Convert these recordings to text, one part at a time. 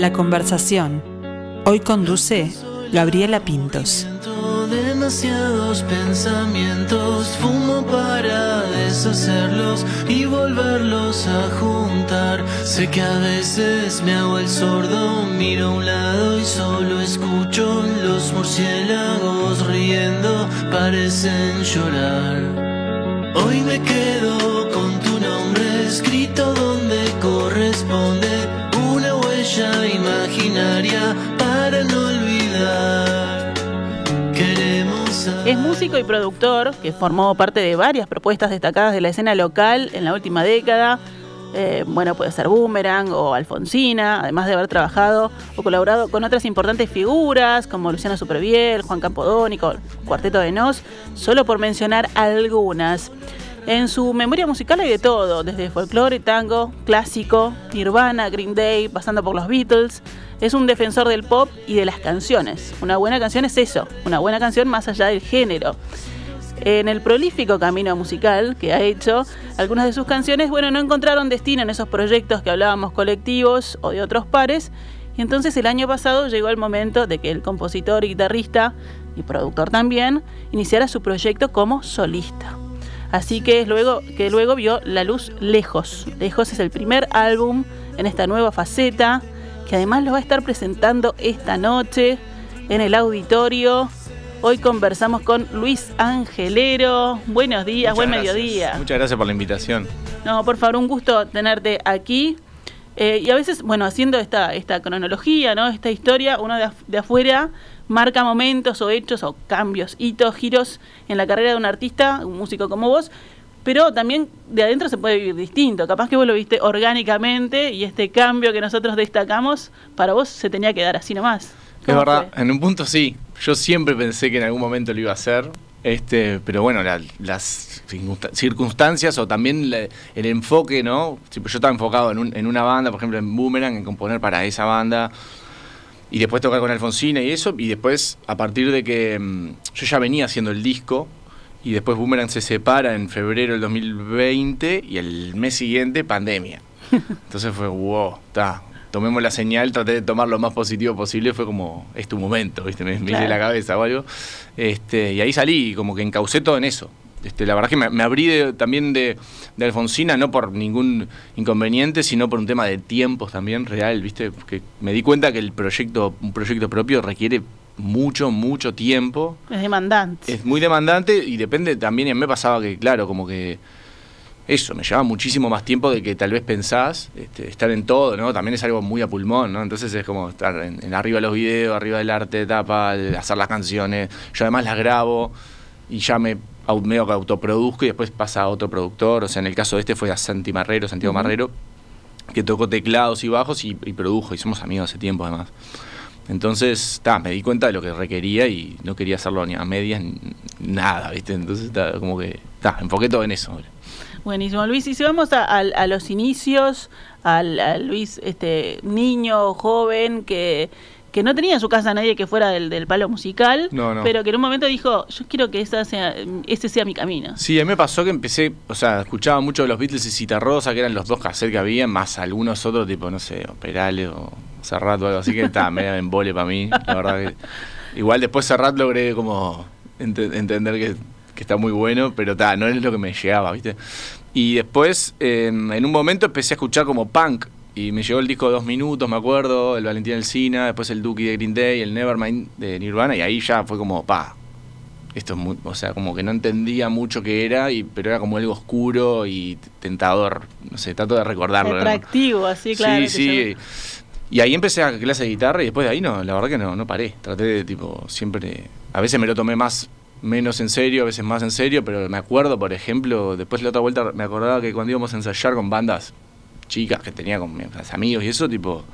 La conversación. Hoy conduce Gabriela Pintos. Demasiados pensamientos, fumo para deshacerlos y volverlos a juntar. Sé que a veces me hago el sordo, miro a un lado y solo escucho los murciélagos riendo, parecen llorar. Hoy me quedo con tu nombre escrito donde corresponde, imaginaria no olvidar. Queremos Es músico y productor que formó parte de varias propuestas destacadas de la escena local en la última década. Eh, bueno, puede ser Boomerang o Alfonsina, además de haber trabajado o colaborado con otras importantes figuras como Luciano Superviel, Juan Campodónico, Cuarteto de Nos, solo por mencionar algunas. En su memoria musical hay de todo, desde folclore, tango, clásico, Nirvana, Green Day, pasando por los Beatles. Es un defensor del pop y de las canciones. Una buena canción es eso, una buena canción más allá del género. En el prolífico camino musical que ha hecho, algunas de sus canciones, bueno, no encontraron destino en esos proyectos que hablábamos colectivos o de otros pares. Y entonces el año pasado llegó el momento de que el compositor, guitarrista y productor también iniciara su proyecto como solista. Así que es luego que luego vio la luz Lejos. Lejos es el primer álbum en esta nueva faceta, que además lo va a estar presentando esta noche en el auditorio. Hoy conversamos con Luis Angelero. Buenos días, Muchas buen gracias. mediodía. Muchas gracias por la invitación. No, por favor, un gusto tenerte aquí. Eh, y a veces, bueno, haciendo esta, esta cronología, ¿no? Esta historia, uno de, af- de afuera marca momentos o hechos o cambios, hitos, giros en la carrera de un artista, un músico como vos, pero también de adentro se puede vivir distinto. Capaz que vos lo viste orgánicamente y este cambio que nosotros destacamos, para vos se tenía que dar así nomás. Es ¿Cómo verdad, fue? en un punto sí. Yo siempre pensé que en algún momento lo iba a hacer. Este, pero bueno, la- las circunsta- circunstancias o también la- el enfoque, ¿no? Pues Yo estaba enfocado en, un- en una banda, por ejemplo en Boomerang, en componer para esa banda y después tocar con Alfonsina y eso. Y después, a partir de que mm, yo ya venía haciendo el disco y después Boomerang se separa en febrero del 2020 y el mes siguiente, pandemia. Entonces fue, wow, está. Tomemos la señal, traté de tomar lo más positivo posible, fue como, es tu momento, ¿viste? Me, me hice la cabeza o algo. Este, y ahí salí, como que encaucé todo en eso. Este, la verdad es que me, me abrí de- también de, de Alfonsina, no por ningún inconveniente, sino por un tema de tiempos también real, ¿viste? Porque me di cuenta que el proyecto, un proyecto propio requiere mucho, mucho tiempo. Es demandante. Es muy demandante y depende también, y a mí me pasaba que, claro, como que eso, me llevaba muchísimo más tiempo de que tal vez pensás, este, estar en todo, ¿no? También es algo muy a pulmón, ¿no? Entonces es como estar en, en arriba de los videos, arriba del arte de tapa, hacer las canciones. Yo además las grabo y ya me medio que autoproduzco y después pasa a otro productor. O sea, en el caso de este fue a Santi Marrero, Santiago. Marrero, que tocó teclados y bajos y, y produjo, y somos amigos hace tiempo además. Entonces, ta, me di cuenta de lo que requería y no quería hacerlo ni a medias ni nada, ¿viste? Entonces, ta, como que, ta, enfoqué todo en eso. Buenísimo, Luis. Y si vamos a, a- a los inicios, al, a Luis, este niño, joven, que, que no tenía en su casa a nadie que fuera del, del palo musical, No, no. pero que en un momento dijo, yo quiero que esa sea, ese sea mi camino. Sí, a mí me pasó que empecé, o sea, escuchaba mucho de los Beatles y Citarrosa, que eran los dos cassettes que había, más algunos otros, tipo, no sé, o Perales o Serrat o algo así, que estaba medio en vole para mí, la verdad que... Igual después Serrat logré como ente- entender que, que está muy bueno, pero ta, no es lo que me llegaba, ¿viste? Y después, eh, en un momento empecé a escuchar como punk, y me llegó el disco de dos minutos, me acuerdo, el Valentín Alcina, después el Dookie de Green Day, el Nevermind de Nirvana, y ahí ya fue como, pa, esto es muy, o sea, como que no entendía mucho qué era, y, pero era como algo oscuro y tentador, no sé, trato de recordarlo. ¿no? Atractivo, así, claro. sí, sí. Y ahí empecé a clase de guitarra y después de ahí no, la verdad que no, no paré. Traté de tipo, siempre, a veces me lo tomé más, menos en serio, a veces más en serio, pero me acuerdo, por ejemplo, después de la otra vuelta me acordaba que cuando íbamos a ensayar con bandas chicas que tenía con mis amigos y eso, tipo,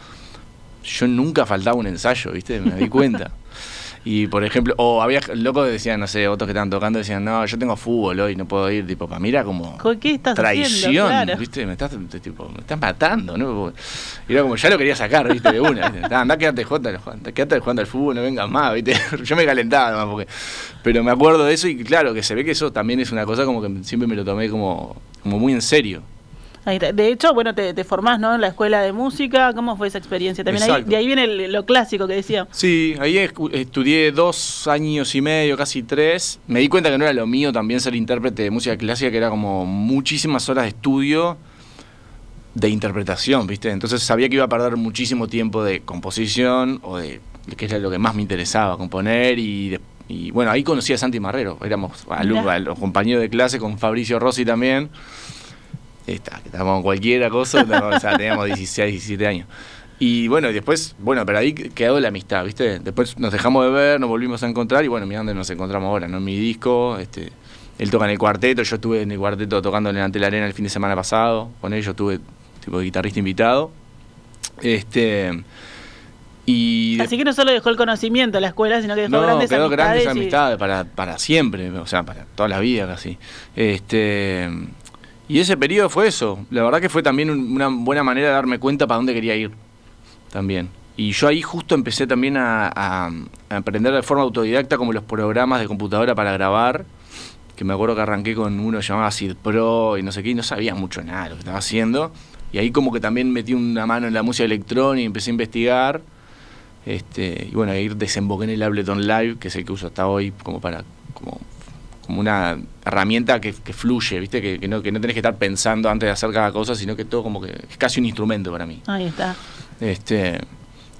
yo nunca faltaba un ensayo, ¿viste? Me di cuenta. Y por ejemplo, o había locos que decían, no sé, otros que estaban tocando decían, no, yo tengo fútbol hoy, no puedo ir. Tipo, para mí era como ¿Con ¿Qué estás traición, haciendo? Claro. ¿viste? Me estás, te- tipo, me estás matando, ¿no? Y era como, ya lo quería sacar, ¿viste? De una, ¿viste? Andá, quédate jugando, quédate jugando al fútbol, no vengas más, ¿viste? Yo me calentaba además, porque... Pero me acuerdo de eso y claro, que se ve que eso también es una cosa como que siempre me lo tomé como, como muy en serio. De hecho, bueno, te, te formás, ¿no? En la escuela de música. ¿Cómo fue esa experiencia? También ahí, de ahí viene el- lo clásico que decía. Sí, ahí estudié dos años y medio, casi tres. Me di cuenta que no era lo mío también ser intérprete de música clásica, que era como muchísimas horas de estudio de interpretación, ¿viste? Entonces sabía que iba a perder muchísimo tiempo de composición o de que era lo que más me interesaba, componer y, de- y, bueno, ahí conocí a Santi Marrero, éramos alumnos, compañeros de clase con Fabricio Rossi también. Está, que estábamos cualquiera cosa, o sea, teníamos 16, 17 años. Y bueno, y después, bueno, pero ahí quedó la amistad, ¿viste? Después nos dejamos de ver, nos volvimos a encontrar y bueno, mira dónde nos encontramos ahora, ¿no? En mi disco, este, él toca en el cuarteto, yo estuve en el cuarteto tocando en ante la arena el fin de semana pasado, con él yo estuve tipo de guitarrista invitado. Este y Así que no solo dejó el conocimiento a la escuela, sino que dejó no, grandes quedó amistades. grandes y- amistades para, para siempre, o sea, para toda la vida casi. Este, y ese periodo fue eso. La verdad que fue también un- una buena manera de darme cuenta para dónde quería ir. También. Y yo ahí justo empecé también a, aprender de forma autodidacta como los programas de computadora para grabar. Que me acuerdo que arranqué con uno llamado Acid Pro y no sé qué, y no sabía mucho nada de lo que estaba haciendo. Y ahí como que también metí una mano en la música electrónica y empecé a investigar. Este, y bueno, ahí desemboqué en el Ableton Live, que es el que uso hasta hoy como para como, como una herramienta que, que fluye, ¿viste? Que, que no, que no tenés que estar pensando antes de hacer cada cosa, sino que todo como que es casi un instrumento para mí. Ahí está. Este,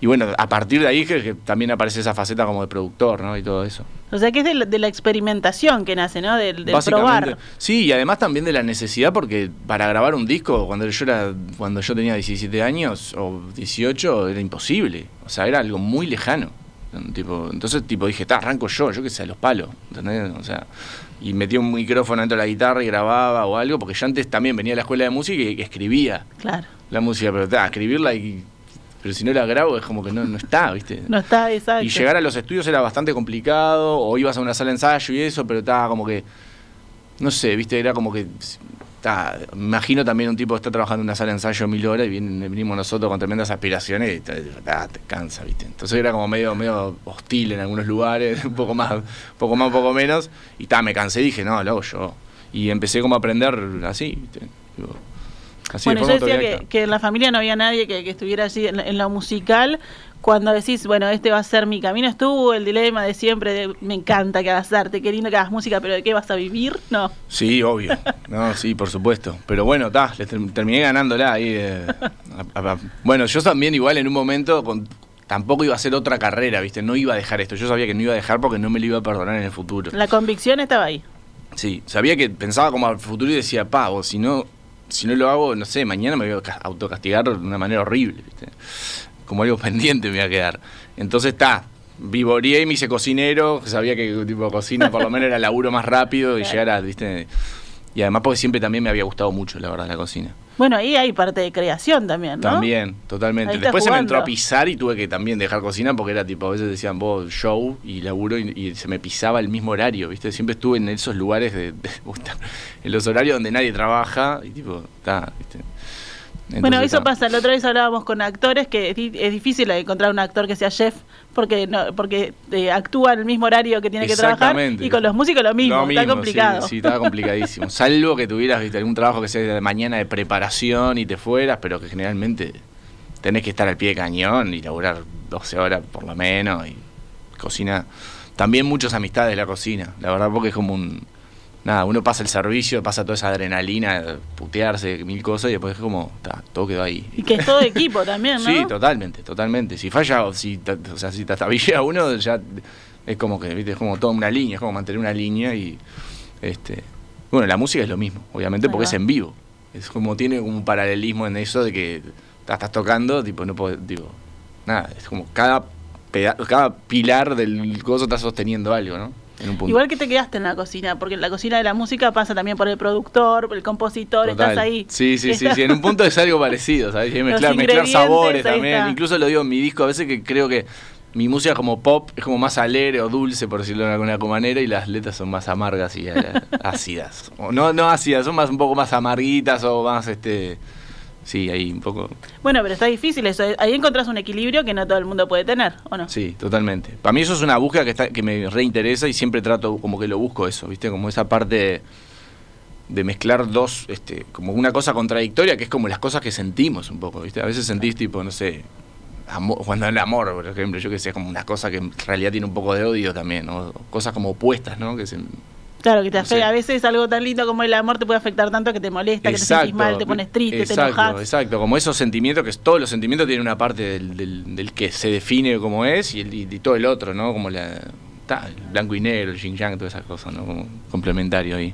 y bueno, a partir de ahí que, que también aparece esa faceta como de productor, ¿no? Y todo eso. O sea que es de la, de la experimentación que nace, ¿no? Del, del probar. Sí, y además también de la necesidad, porque para grabar un disco, cuando yo era, cuando yo tenía 17 años o 18, era imposible. O sea, era algo muy lejano. Tipo, entonces tipo dije, está, arranco yo, yo que sé, a los palos. ¿entendés? O sea, y metí un micrófono dentro de la guitarra y grababa o algo, porque yo antes también venía a la escuela de música y escribía Claro. la música, pero está, escribirla y. Pero si no la grabo es como que no, no está, ¿viste? No está exacto. Y llegar a los estudios era bastante complicado, o ibas a una sala de ensayo y eso, pero estaba como que, no sé, viste, era como que, me imagino también un tipo que está trabajando en una sala de ensayo mil horas y vienen- venimos nosotros con tremendas aspiraciones y te, ta, te cansa, viste. Entonces era como medio, medio hostil en algunos lugares, un poco más, poco más, poco menos, y ta, me cansé dije, no, lo hago yo. Y empecé como a aprender así, viste. Así bueno, yo decía que, que en la familia no había nadie que, que estuviera allí en, en lo musical. Cuando decís, bueno, este va a ser mi camino, estuvo el dilema de siempre de me encanta que hagas arte, qué lindo que hagas música, pero ¿de qué vas a vivir? No. Sí, obvio. No, sí, por supuesto. Pero bueno, ta, ter- terminé ganándola ahí. eh, a- a- a- bueno, yo también igual en un momento con- tampoco iba a hacer otra carrera, ¿viste? No iba a dejar esto. Yo sabía que no iba a dejar porque no me lo iba a perdonar en el futuro. La convicción estaba ahí. Sí, sabía que pensaba como al futuro y decía, pa, o si no, si no lo hago, no sé, mañana me voy a ca- autocastigar de una manera horrible, ¿viste? Como algo pendiente me iba a quedar. Entonces está, vivoreé y me hice cocinero, sabía que tipo cocina por lo menos era el laburo más rápido y Claro. llegar a, ¿viste? Y además porque siempre también me había gustado mucho, la verdad, la cocina. Bueno, ahí hay parte de creación también, ¿no? También, totalmente. Después se me entró a pisar y tuve que también dejar cocina porque era tipo, a veces decían vos show y laburo y, y se me pisaba el mismo horario, ¿viste? Siempre estuve en esos lugares de, de- en los horarios donde nadie trabaja y tipo, está, ¿viste? Bueno, eso pasa. La otra vez hablábamos con actores que es, di- es difícil encontrar un actor que sea chef porque no, porque eh, actúa en el mismo horario que tiene que trabajar Exactamente. y con los músicos lo mismo. Lo está mismo, complicado. Sí, sí, estaba complicadísimo. Salvo que tuvieras ¿viste? algún trabajo que sea de mañana de preparación y te fueras, pero que generalmente tenés que estar al pie de cañón y laburar 12 horas por lo menos y cocina. También muchas amistades de la cocina, la verdad, porque es como un. Nada, uno pasa el servicio, pasa toda esa adrenalina, putearse, mil cosas, y después es como, ta, todo quedó ahí. Y que es todo equipo también, ¿no? Sí, totalmente, totalmente. Si falla, o si, o sea, si trastabilla uno, ya es como que, viste, es como toda una línea, es como mantener una línea y, este, bueno, la música es lo mismo, obviamente, porque es en vivo. Es como tiene un paralelismo en eso de que estás tocando, tipo, no puedo, digo, nada, es como cada, cada pilar del gozo está sosteniendo algo, ¿no? En un punto. Igual que te quedaste en la cocina, porque en la cocina de la música pasa también por el productor, por el compositor, Total. estás ahí. Sí, sí, sí, Estás- sí. En un punto es algo parecido, ¿sabes? Y mezclar, sabores también. está. Incluso lo digo en mi disco, a veces que creo que mi música como pop es como más alegre o dulce, por decirlo de alguna manera, y las letras son más amargas y eh, ácidas. O no, no ácidas, son más un poco más amarguitas o más este. Sí, ahí un poco. Bueno, pero está difícil eso. Ahí encontrás un equilibrio que no todo el mundo puede tener, ¿o no? Sí, totalmente. Para mí eso es una búsqueda que, está, que me reinteresa y siempre trato como que lo busco eso, ¿viste? Como esa parte de mezclar dos, este, como una cosa contradictoria, que es como las cosas que sentimos un poco, ¿viste? A veces sentís tipo, no sé, amor, cuando el amor, por ejemplo, yo que sé, como una cosa que en realidad tiene un poco de odio también, ¿no? Cosas como opuestas, ¿no? Que se, Claro, que te No sé. afecta. A veces algo tan lindo como el amor te puede afectar tanto que te molesta, que te sentís mal, te pones triste, exacto, te enojas. Exacto, como esos sentimientos, que todos los sentimientos tienen una parte del, del- del que se define como es y, el- y- y todo el otro, ¿no? Como la, ta, blanco y negro, el yin yang, todas esas cosas, ¿no? Como complementario ahí.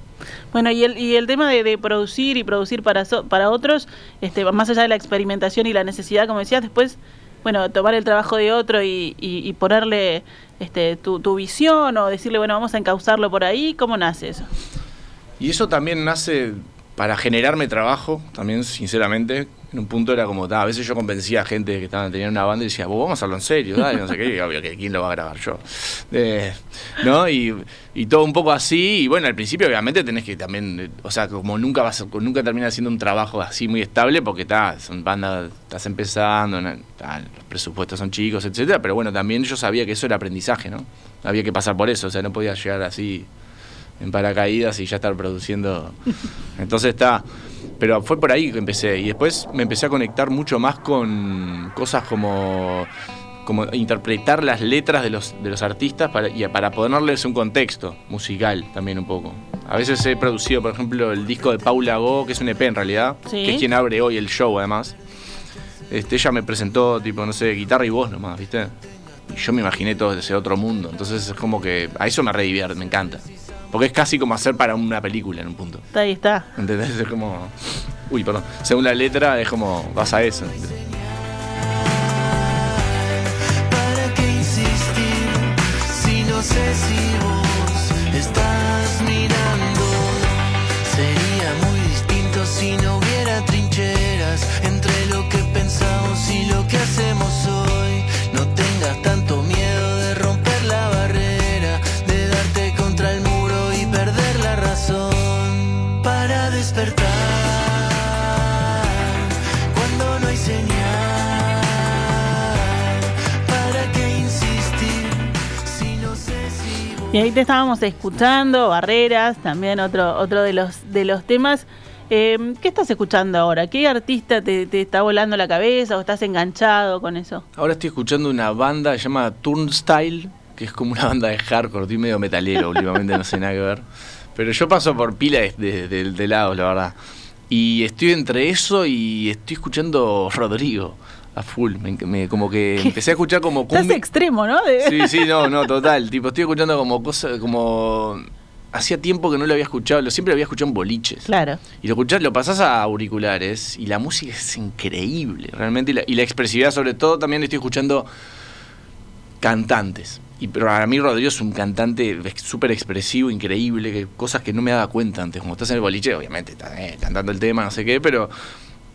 Bueno, y el, y el tema de, de producir y producir para, so- para otros, este, más allá de la experimentación y la necesidad, como decías, después, bueno, tomar el trabajo de otro y, y- y ponerle este, tu, tu visión o decirle, bueno, vamos a encauzarlo por ahí, ¿cómo nace eso? Y eso también nace para generarme trabajo, también sinceramente. En un punto era como, ta, a veces yo convencía a gente que estaban teniendo una banda y decía, vos vamos a hacerlo en serio, dale, no sé qué, y obvio que quién lo va a grabar yo. Eh, ¿No? Y, todo un poco así, y bueno, al principio obviamente tenés que también, o sea, como nunca vas nunca terminas haciendo un trabajo así muy estable, porque ta, son bandas, estás empezando, los presupuestos son chicos, etcétera, pero bueno, también yo sabía que eso era aprendizaje, ¿no? Había que pasar por eso, o sea, no podía llegar así en paracaídas y ya estar produciendo. Entonces está. Pero fue por ahí que empecé. Y después me empecé a conectar mucho más con cosas como. como interpretar las letras de los, de los artistas para, y para ponerles un contexto musical también un poco. A veces he producido, por ejemplo, el disco de Paula Go, que es un EP en realidad, Sí. que es quien abre hoy el show además. Este, ella me presentó, tipo, no sé, guitarra y voz nomás, ¿viste? Y yo me imaginé todo ese otro mundo. Entonces es como que a eso me redivierte, me encanta. Porque es casi como hacer para una película en un punto. Está ahí está. ¿Entendés? Es como. Uy, perdón. Según la letra, es como. Vas a eso. ¿entendés? ¿Para qué insistir si no sé si vos estás mirando? Sería muy distinto si no hubiera trincheras entre lo que pensamos y lo que hacemos Y ahí te estábamos escuchando, Barreras, también otro, otro de los de los temas. Eh, ¿Qué estás escuchando ahora? ¿Qué artista te, está volando la cabeza o estás enganchado con eso? Ahora estoy escuchando una banda que se llama Turnstyle, que es como una banda de hardcore, estoy medio metalero últimamente, no sé nada que ver. Pero yo paso por pila de, de, de- la verdad. Y estoy entre eso y estoy escuchando Rodrigo a full. Me, me- como que empecé a escuchar como Estás cumbia. extremo, ¿no? De- Sí, sí, no, no, total. Tipo, estoy escuchando como cosas, como... Hacía tiempo que no lo había escuchado, lo siempre lo había escuchado en boliches. Claro. Y lo escuchás, lo pasás a auriculares y la música es increíble, realmente. Y la, y la expresividad, sobre todo, también estoy escuchando cantantes. Y para mí Rodrigo es un cantante súper expresivo, increíble, que cosas que no me daba cuenta antes. Como estás en el boliche, obviamente, estás eh, cantando el tema, no sé qué, pero,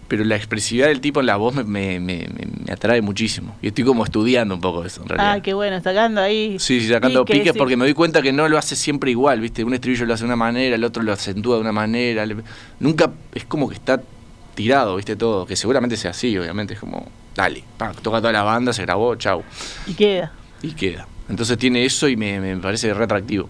pero la expresividad del tipo en la voz me, me, me- me- atrae muchísimo. Y estoy como estudiando un poco eso, en realidad. Ah, qué bueno, sacando ahí. Sí, sí, sacando piques, piques sí. porque me doy cuenta que no lo hace siempre igual, ¿viste? Un estribillo lo hace de una manera, el otro lo acentúa de una manera. Nunca es como que está tirado, ¿viste? Todo, que seguramente sea así, obviamente. Es como, dale, pa, toca toda la banda, se grabó, chau. Y queda. Y queda. Entonces tiene eso y me, me parece re atractivo.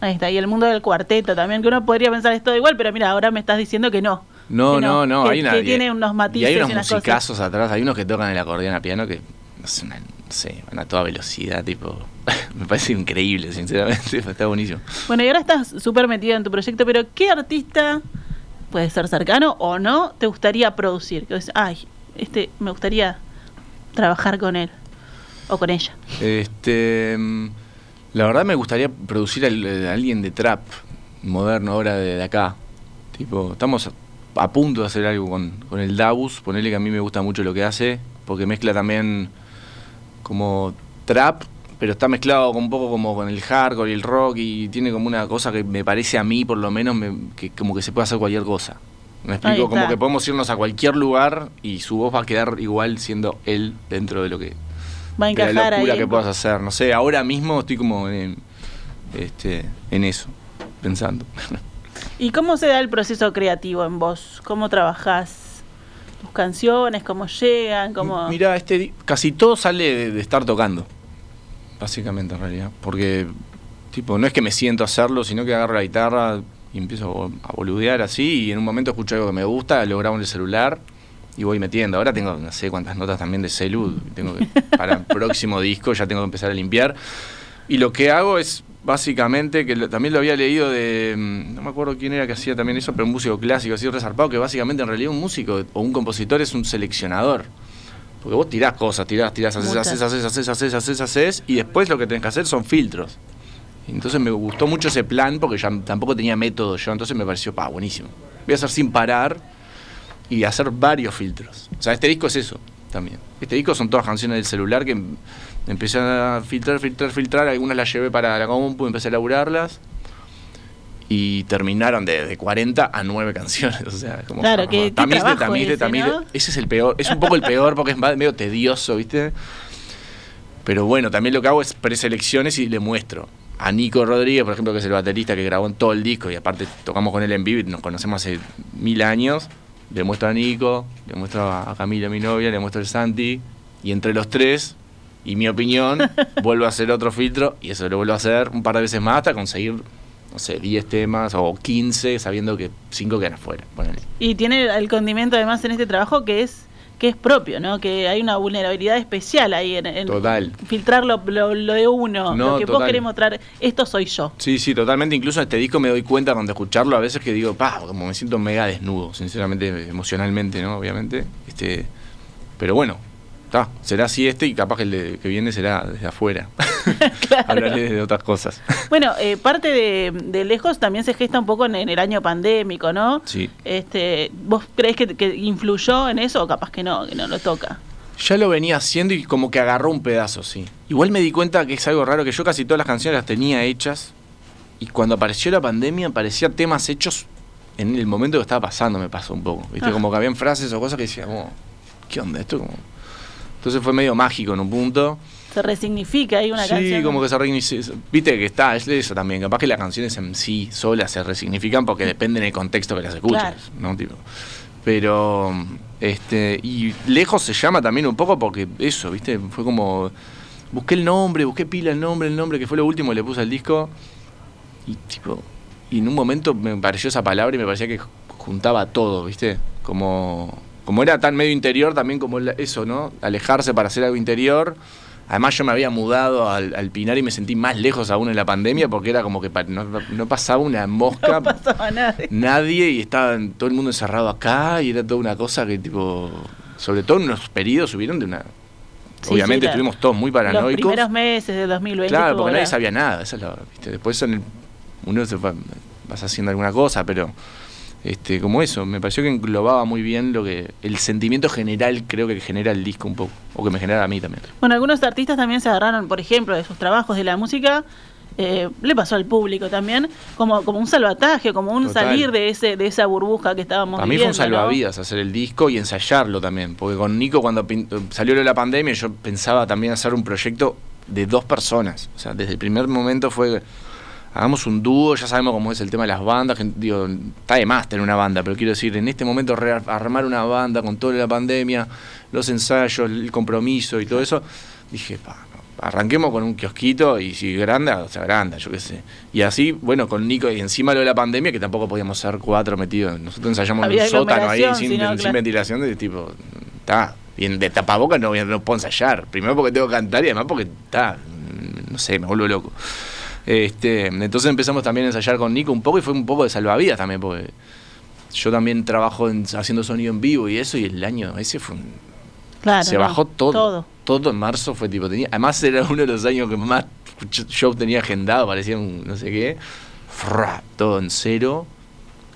Ahí está. Y el mundo del cuarteto también, que uno podría pensar es todo igual, pero mira, ahora me estás diciendo que no. No, no, no, que, hay una. que y- tiene unos matices Y hay unos unas cosas. musicazos atrás, hay unos que tocan el acordeón a piano que no sé, una- no sé, van a toda velocidad, tipo. me parece increíble, sinceramente, está buenísimo. Bueno, y ahora estás súper metido en tu proyecto, pero ¿qué artista puede ser cercano o no te gustaría producir? Que ay, este, me gustaría trabajar con él o con ella. Este, la verdad me gustaría producir a, a alguien de trap moderno ahora de, de acá. Tipo, estamos a, punto de hacer algo con, con el Dabus, ponerle que a mí me gusta mucho lo que hace, porque mezcla también como trap, pero está mezclado con un poco como con el hardcore y el rock y tiene como una cosa que me parece a mí por lo menos me- que como que se puede hacer cualquier cosa. Me explico, como que podemos irnos a cualquier lugar y su voz va a quedar igual siendo él dentro de lo que Va a de la encajar locura ahí. que puedas hacer. No sé, ahora mismo estoy como en, este, en eso, pensando. ¿Y cómo se da el proceso creativo en vos? ¿Cómo trabajás tus canciones? ¿Cómo llegan? ¿Cómo... Mira, este, casi todo sale de, de estar tocando, básicamente en realidad. Porque, tipo, no es que me siento a hacerlo, sino que agarro la guitarra, y empiezo a boludear así y en un momento escucho algo que me gusta, lo grabo en el celular y voy metiendo. Ahora tengo no sé cuántas notas también de celu, tengo que, para el próximo disco ya tengo que empezar a limpiar. Y lo que hago es básicamente, que lo- también lo había leído de, mm, no me acuerdo quién era que hacía también eso, pero un músico clásico así resarpado, que básicamente en realidad un músico o un compositor es un seleccionador. Porque vos tirás cosas, tirás, tirás, haces, haces, haces, haces, haces, haces, haces, y después lo que tenés que hacer son filtros. Entonces me gustó mucho ese plan porque ya tampoco tenía método yo, entonces me pareció, pa, buenísimo. Voy a hacer sin parar y hacer varios filtros. O sea, este disco es eso también. Este disco son todas canciones del celular que empecé a filtrar, filtrar, filtrar. Algunas las llevé para la compu, empecé a laburarlas. Y terminaron de, de 40 a 9 canciones. O sea, como. Claro, que- qué tamiz de trabajo tamiz de ese. Ese es el peor. Es un poco el peor porque es medio tedioso, ¿viste? Pero bueno, también lo que hago es preselecciones y le muestro. A Nico Rodríguez, por ejemplo, que es el baterista que grabó en todo el disco y aparte tocamos con él en vivo y nos conocemos hace mil años. Le muestro a Nico, le muestro a Camila, mi novia, le muestro al Santi y entre los tres y mi opinión vuelvo a hacer otro filtro y eso lo vuelvo a hacer un par de veces más hasta conseguir, no sé, 10 temas o 15 sabiendo que 5 quedan afuera. ponele. Y tiene el condimento además en este trabajo que es que es propio, ¿no? Que hay una vulnerabilidad especial ahí en, en Total. filtrar lo, lo- lo de uno, No, lo que vos querés mostrar, esto soy yo. Sí, sí, totalmente. Incluso este disco me doy cuenta cuando escucharlo a veces que digo, pa, como me siento mega desnudo, sinceramente, emocionalmente, ¿no? Obviamente. Este, pero bueno, está, será así este y capaz que el de- que viene será desde afuera. Hablaré de otras cosas. Bueno, eh, parte de, de lejos también se gesta un poco en, en el año pandémico, ¿no? Sí. Este, ¿Vos crees que, que influyó en eso o capaz que no, que no lo toca? Ya lo venía haciendo y como que agarró un pedazo, sí. Igual me di cuenta que es algo raro, que yo casi todas las canciones las tenía hechas y cuando apareció la pandemia parecía temas hechos en el momento que estaba pasando, me pasó un poco. ¿Viste? Ah. Como que habían frases o cosas que decía, como, ¿qué onda? Esto como... Entonces fue medio mágico en un punto. Se resignifica ahí una sí, canción. como que se reinicia. Viste que está, es eso también. Capaz que las canciones en sí solas se resignifican porque dependen del contexto que las escuches, Claro. ¿no? Tipo, pero, este, y lejos se llama también un poco porque eso, ¿viste? Fue como, busqué el nombre, busqué pila el nombre, el nombre, que fue lo último que le puse al disco. Y tipo, y en un momento me pareció esa palabra y me parecía que juntaba todo, ¿viste? Como, como era tan medio interior, también como eso, ¿no? Alejarse para hacer algo interior. Además yo me había mudado al, al Pinar y me sentí más lejos aún en la pandemia porque era como que no, no pasaba una mosca, No pasaba nada. nadie y estaba todo el mundo encerrado acá y era toda una cosa que tipo, sobre todo en unos periodos subieron de una... Sí, Obviamente sí, estuvimos todos muy Los paranoicos. primeros meses de 2020. Claro, porque nadie sabía nada. Esa es la, ¿viste? Después en el- uno se fue, vas haciendo alguna cosa, pero este, como eso, me pareció que englobaba muy bien lo que el sentimiento general creo que genera el disco un poco, o que me genera a mí también. Bueno, algunos artistas también se agarraron, por ejemplo, de sus trabajos de la música. eh, le pasó al público también como, como un salvataje, como un Total. salir de ese de esa burbuja que estábamos Para mí fue un salvavidas hacer el disco y ensayarlo también, porque con Nico cuando salió la pandemia yo pensaba también hacer un proyecto de dos personas, o sea, desde el primer momento fue hagamos un dúo, ya sabemos cómo es el tema de las bandas, que, digo, está de más tener una banda, pero quiero decir, en este momento armar una banda con toda la pandemia, los ensayos, el compromiso y todo eso, dije, pa, no, arranquemos con un kiosquito y si grande, o sea, grande, yo qué sé. Y así, bueno, con Nico y encima lo de la pandemia, que tampoco podíamos ser cuatro metidos, nosotros ensayamos en un sótano ahí sin, claro. ventilación, de tipo, está, bien de tapabocas no, no puedo ensayar, primero porque tengo que cantar y además porque está, no sé, me vuelvo loco. Este, entonces empezamos también a ensayar con Nico un poco y fue un poco de salvavidas también, porque yo también trabajo en- haciendo sonido en vivo y eso, y el año ese fue un, Claro, se no, bajó todo, todo. todo. en marzo fue tipo, tenía, además era uno de los años que más show tenía agendado, parecía un no sé qué, fra, todo en cero.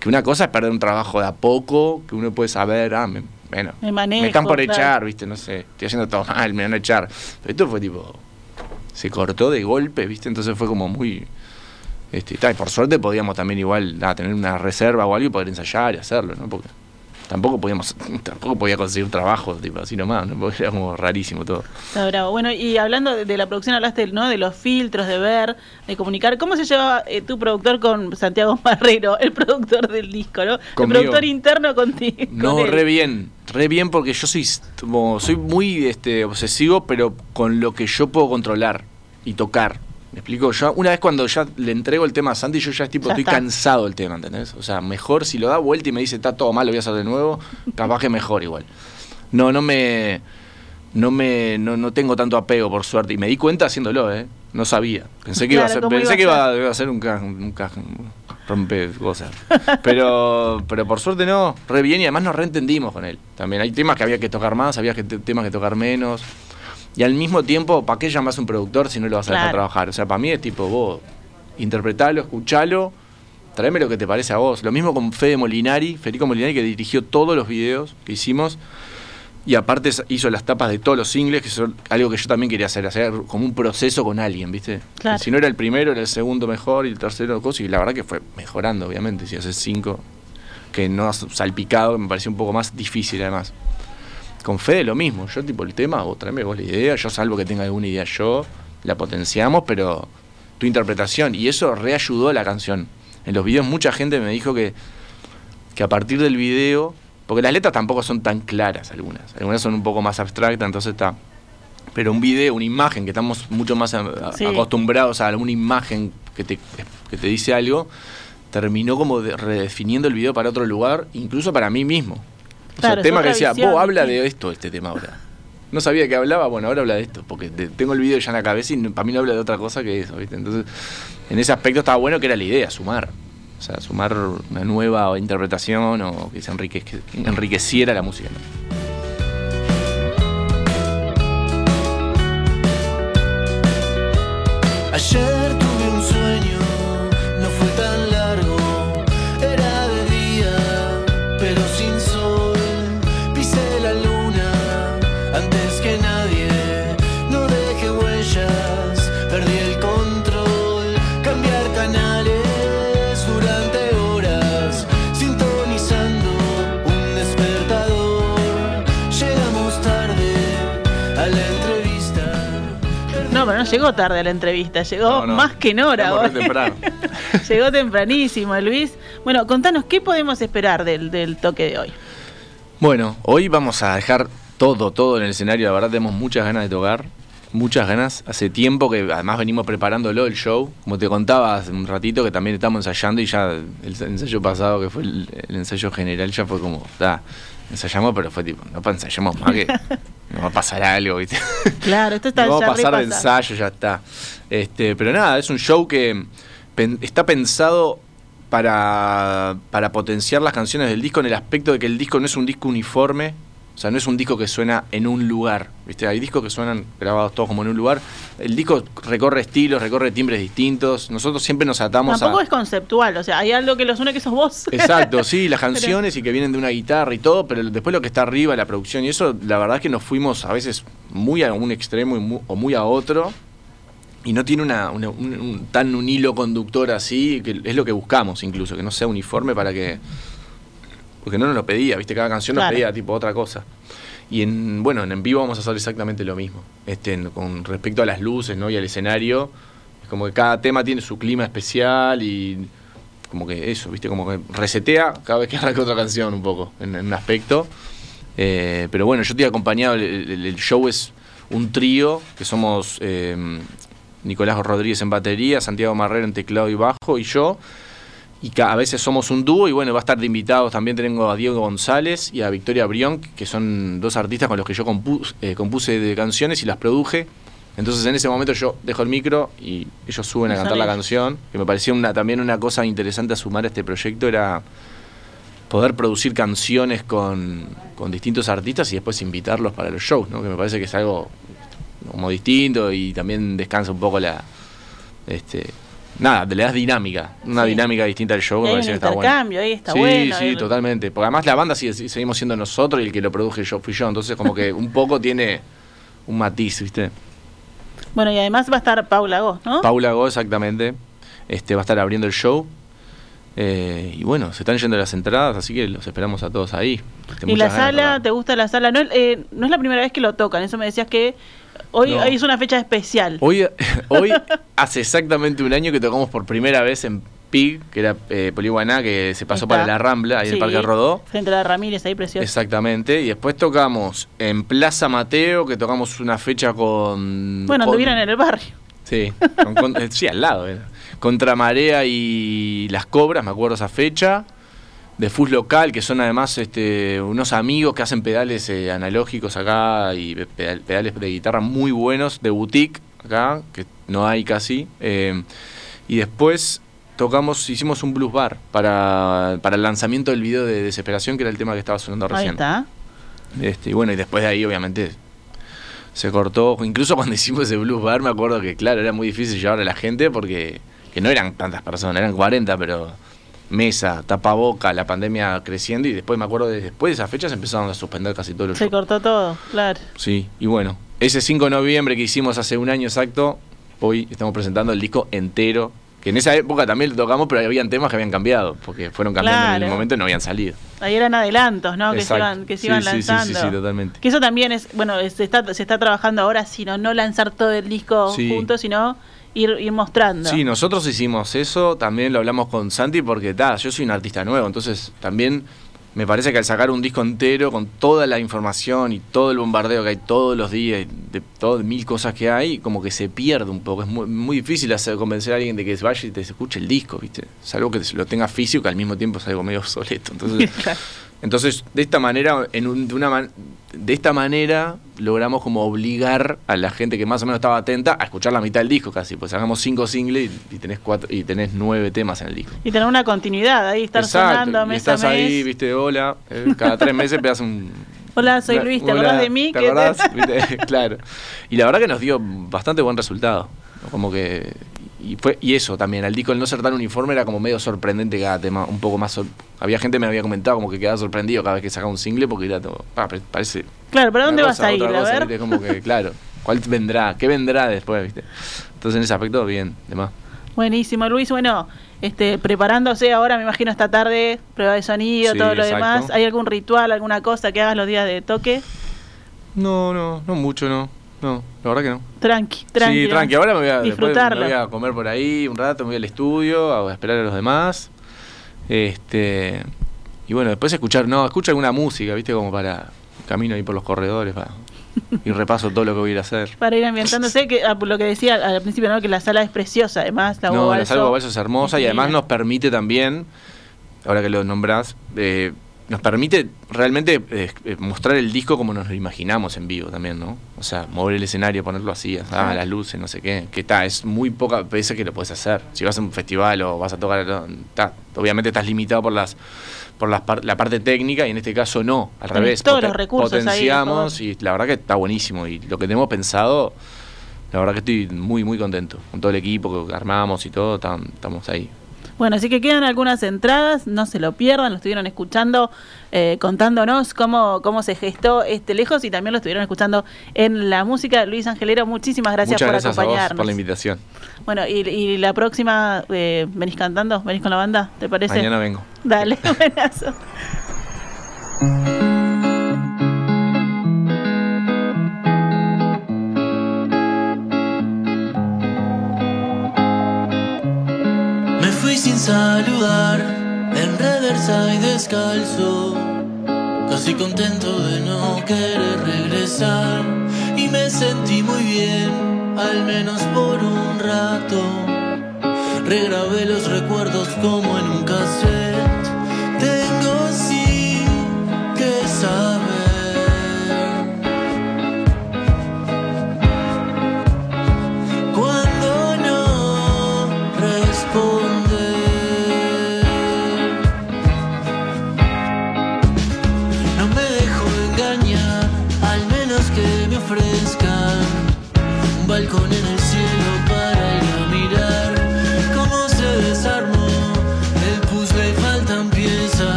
Que una cosa es perder un trabajo de a poco, que uno puede saber, ah, me, bueno, Me manejo, están por claro. echar, viste, no sé, estoy haciendo todo mal, me van a echar. Pero esto fue tipo, se cortó de golpe, viste, entonces fue como muy... Este, y por suerte podíamos también igual tener una reserva o algo y poder ensayar y hacerlo, ¿no? Porque tampoco podíamos, tampoco podía conseguir trabajo, tipo, así nomás, ¿no? Era como rarísimo todo. Está bravo. Bueno, y hablando de, de la producción, hablaste ¿no? de los filtros, de ver, de comunicar. ¿Cómo se llevaba eh, tu productor con Santiago Marrero, el productor del disco, ¿no? Conmigo. El productor interno contigo. No, con re bien, re bien porque yo soy como, soy muy este, obsesivo, pero con lo que yo puedo controlar y tocar. Me explico, yo una vez cuando ya le entrego el tema a Santi, yo ya es tipo, Ya estoy está. cansado del tema, ¿entendés? O sea, mejor si lo da vuelta y me dice, está todo mal, lo voy a hacer de nuevo, capaz que mejor igual. No, no me. No me. No, no tengo tanto apego, por suerte. Y me di cuenta haciéndolo, ¿eh? No sabía. Pensé que iba a ser, ¿cómo pensé iba que iba, a- iba a ser un ca- un ca- rompe cosas. Pero, pero por suerte no, re bien y además nos reentendimos con él. También hay temas que había que tocar más, había que te- temas que tocar menos. Y al mismo tiempo, ¿para qué llamas a un productor si no lo vas a dejar trabajar? O sea, para mí es tipo, vos, interpretalo, escuchalo, tráeme lo que te parece a vos. Lo mismo con Fede Molinari, Federico Molinari, que dirigió todos los videos que hicimos. Y aparte hizo las tapas de todos los singles, que son algo que yo también quería hacer, hacer como un proceso con alguien, ¿viste? Claro. Si no era el primero, era el segundo mejor y el tercero cosa, y la verdad que fue mejorando, obviamente, si haces cinco, que no has salpicado, me pareció un poco más difícil además. Con Fede lo mismo, yo tipo el tema, vos tráeme vos la idea, yo salvo que tenga alguna idea yo, la potenciamos, pero tu interpretación, y eso reayudó a la canción. En los videos mucha gente me dijo que, que a partir del video, porque las letras tampoco son tan claras algunas, algunas son un poco más abstractas, entonces está. Pero un video, una imagen, que estamos mucho más a- a- Sí. acostumbrados a alguna imagen que te, que te dice algo, terminó como de- redefiniendo el video para otro lugar, incluso para mí mismo. O sea, Claro, el es tema que decía, visión, vos habla sí. de esto, este tema ahora. No sabía qué hablaba, bueno, ahora habla de esto, porque te- tengo el video ya en la cabeza y para mí no habla de otra cosa que eso, ¿viste? Entonces, en ese aspecto estaba bueno que era la idea, sumar. O sea, sumar una nueva interpretación o que se enrique- que enriqueciera la música. ¿no? Ayer pero no llegó tarde a la entrevista, llegó No, no, más que en hora. hoy. temprano. llegó tempranísimo, Luis. Bueno, contanos, ¿qué podemos esperar del, del toque de hoy? Bueno, hoy vamos a dejar todo, todo en el escenario. La verdad tenemos muchas ganas de tocar. Muchas ganas. Hace tiempo que además venimos preparándolo el show. Como te contaba hace un ratito que también estamos ensayando y ya el ensayo pasado, que fue el, el ensayo general, ya fue como, da, ensayamos, pero fue tipo, no ensayamos más que no va a pasar algo, ¿viste? Claro, esto está no va a pasar de ensayo, ya está. Este, pero nada, es un show que pen- está pensado para, para potenciar las canciones del disco en el aspecto de que el disco no es un disco uniforme, o sea, no es un disco que suena en un lugar, ¿viste? Hay discos que suenan grabados todos como en un lugar. El disco recorre estilos, recorre timbres distintos. Nosotros siempre nos atamos Tampoco a... es conceptual, o sea, hay algo que los une que sos vos. Exacto, sí, las canciones y que vienen de una guitarra y todo, pero después lo que está arriba, la producción y eso, la verdad es que nos fuimos a veces muy a un extremo y o muy a otro y no tiene una, una- un, un- tan un hilo conductor así, que es lo que buscamos incluso, que no sea uniforme para que... Porque no nos lo pedía, viste, cada canción nos pedía tipo otra cosa. Y en, bueno, en, en vivo vamos a hacer exactamente lo mismo. Este, con respecto a las luces ¿no? y al escenario, es como que cada tema tiene su clima especial y como que eso, viste, como que resetea cada vez que arranca otra canción un poco, en, en un aspecto. Eh, pero bueno, yo estoy acompañado, el, el- el show es un trío, que somos eh, Nicolás Rodríguez en batería, Santiago Marrero en teclado y bajo y yo. Y a veces somos un dúo y bueno, va a estar de invitados. También tengo a Diego González y a Victoria Brión, que son dos artistas con los que yo eh, compuse de canciones y las produje. Entonces en ese momento yo dejo el micro y ellos suben a cantar la canción. Que me pareció una, también una cosa interesante a sumar a este proyecto era poder producir canciones con, con distintos artistas y después invitarlos para los shows, ¿no? que me parece que es algo como distinto y también descansa un poco la... Este, nada, le das dinámica, una Sí. dinámica distinta al show. Y me hay un intercambio, ahí está sí, bueno. Sí, ahí- totalmente. Porque además la banda sigue, seguimos siendo nosotros y el que lo produje yo fui yo. Entonces como que un poco tiene un matiz, ¿viste? Bueno, y además va a estar Paula Goss, ¿no? Paula Go, exactamente. Este, va a estar abriendo el show. Eh, y bueno, se están yendo las entradas, así que los esperamos a todos ahí. Este, y la sala. ¿te gusta la sala? No, eh, no es la primera vez que lo tocan, eso me decías que hoy, No. hoy es una fecha especial. Hoy, hoy hace exactamente un año que tocamos por primera vez en PIG, que era eh, Poliguaná, que se pasó Está. para la Rambla, ahí en el Parque Rodó. Frente a la Ramírez, ahí precioso. Exactamente, y después tocamos en Plaza Mateo, que tocamos una fecha con... Bueno, con- anduvieron en el barrio. Sí, con- con- eh, sí, al lado. era. Contra Marea y Las Cobras, me acuerdo esa fecha. De Fus Local, que son además este, unos amigos que hacen pedales eh, analógicos acá y pedal- pedales de guitarra muy buenos, de boutique acá, que no hay casi. Eh, y después tocamos, hicimos un blues bar para, para el lanzamiento del video de Desesperación, que era el tema que estaba sonando Ahí recién. está. Este, y bueno, y después de ahí, obviamente, se cortó. Incluso cuando hicimos ese blues bar, me acuerdo que, claro, era muy difícil llevar a la gente porque que no eran tantas personas, eran 40, pero mesa, tapaboca, la pandemia creciendo. Y después me acuerdo de después de esas fechas empezaron a suspender casi todos los Se shows. cortó todo, claro. Sí, y bueno, ese 5 de noviembre que hicimos hace un año exacto, hoy estamos presentando el disco entero. Que en esa época también lo tocamos, pero habían temas que habían cambiado, porque fueron cambiando en el momento y no habían salido. Ahí eran adelantos, ¿no? Que se iban, que se Sí, iban sí, lanzando. sí, totalmente. Que eso también es, bueno, se está, se está trabajando ahora, sino no lanzar todo el disco Sí. juntos, sino ir, ir mostrando. Sí, nosotros hicimos eso, también lo hablamos con Santi porque ta, yo soy un artista nuevo, entonces también me parece que al sacar un disco entero con toda la información y todo el bombardeo que hay todos los días, de todas mil cosas que hay, como que se pierde un poco. Es muy, muy difícil hacer, convencer a alguien de que vaya y te escuche el disco, ¿viste? Es algo que lo tenga físico, que al mismo tiempo es algo medio obsoleto. Entonces. entonces de esta manera, en un- de, una man- de esta manera logramos como obligar a la gente que más o menos estaba atenta a escuchar la mitad del disco casi, pues sacamos cinco singles y, y tenés cuatro y tenés nueve temas en el disco. Y tener una continuidad ahí, estar sonando y mes estás a mes. ahí, viste, hola, eh, cada tres meses pegas un Hola, soy Luis, ¿te hola, acordás de mí? ¿Te acordás? Claro. Y la verdad que nos dio bastante buen resultado. Como que. Y, fue, y eso también, al disco el no ser tan uniforme era como medio sorprendente cada tema, un poco más... sor- Había gente que me había comentado como que quedaba sorprendido cada vez que sacaba un single porque era todo... "Pa, pa- parece... Claro, ¿pero dónde vas cosa, a ir? A cosa", ver. ¿viste? Como que, claro, ¿cuál vendrá? ¿Qué vendrá después, viste? Entonces en ese aspecto, bien, demás. Buenísimo, Luis. Bueno, este, preparándose ahora, me imagino esta tarde, prueba de sonido, Sí, todo lo exacto. demás. ¿Hay algún ritual, alguna cosa que hagas los días de toque? No, no, no mucho, no. No, la verdad que no. Tranqui, tranqui. Sí, tranqui. Ahora me voy, a, Disfrutarlo. me voy a comer por ahí un rato, me voy al estudio, a esperar a los demás. Este y bueno, después escuchar, no, escucho alguna música, ¿viste? Como para camino ahí por los corredores para, y repaso todo lo que voy a ir a hacer. Para ir ambientándose, que ah, lo que decía al principio, ¿no? Que la sala es preciosa, además, la no, la Balso es hermosa y además nos permite también, ahora que lo nombrás, eh, nos permite realmente eh, eh, mostrar el disco como nos lo imaginamos en vivo también, ¿no? O sea, mover el escenario, ponerlo así, ah, las luces, no sé qué. Que está, es muy poca veces que lo puedes hacer. Si vas a un festival o vas a tocar, ta, obviamente estás limitado por las por las par- la parte técnica y en este caso no, al Tenés revés. todos los recursos ahí, potenciamos por y la verdad que está buenísimo y lo que tenemos pensado, la verdad que estoy muy muy contento con todo el equipo que armamos y todo, tam- estamos ahí. Bueno, así que quedan algunas entradas, no se lo pierdan, lo estuvieron escuchando, eh, contándonos cómo, cómo se gestó este lejos y también lo estuvieron escuchando en la música. Luis Angelero, muchísimas gracias Muchas por gracias a vos acompañarnos. por la invitación. Bueno, y, y la próxima, eh, ¿venís cantando? ¿Venís con la banda? ¿Te parece? Mañana vengo. Dale, buenazo. Sin saludar, en reversa y descalzo, casi contento de no querer regresar. Y me sentí muy bien, al menos por un rato. Regrabé los recuerdos como en un cassette.